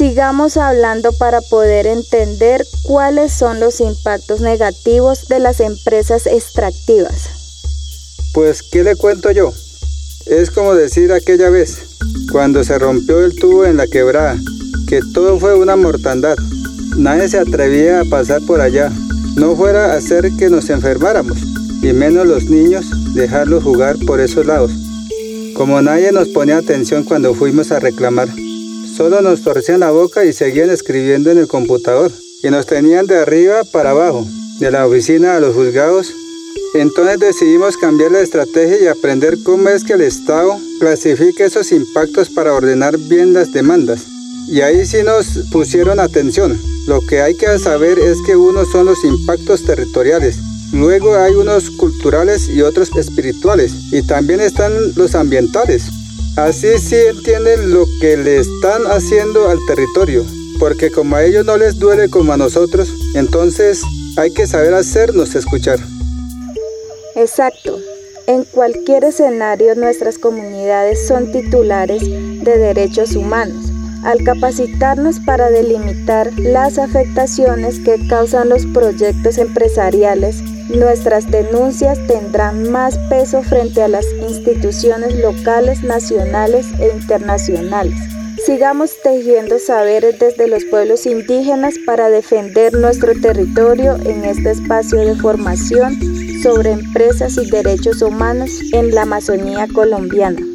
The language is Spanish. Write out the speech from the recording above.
Sigamos hablando para poder entender cuáles son los impactos negativos de las empresas extractivas. Pues, ¿qué le cuento yo? Es como decir aquella vez, cuando se rompió el tubo en la quebrada, que todo fue una mortandad. Nadie se atrevía a pasar por allá, no fuera a hacer que nos enfermáramos, y menos los niños dejarlos jugar por esos lados. Como nadie nos ponía atención cuando fuimos a reclamar, solo nos torcían la boca y seguían escribiendo en el computador, y nos tenían de arriba para abajo, de la oficina a los juzgados. Entonces decidimos cambiar la estrategia y aprender cómo es que el Estado clasifica esos impactos para ordenar bien las demandas. Y ahí sí nos pusieron atención. Lo que hay que saber es que unos son los impactos territoriales Luego hay unos culturales y otros espirituales. Y también están los ambientales. Así sí entienden lo que le están haciendo al territorio. Porque como a ellos no les duele como a nosotros, entonces hay que saber hacernos escuchar. Exacto. En cualquier escenario nuestras comunidades son titulares de derechos humanos al capacitarnos para delimitar las afectaciones que causan los proyectos empresariales, nuestras denuncias tendrán más peso frente a las instituciones locales, nacionales e internacionales. Sigamos tejiendo saberes desde los pueblos indígenas para defender nuestro territorio en este espacio de formación sobre empresas y derechos humanos en la Amazonía colombiana.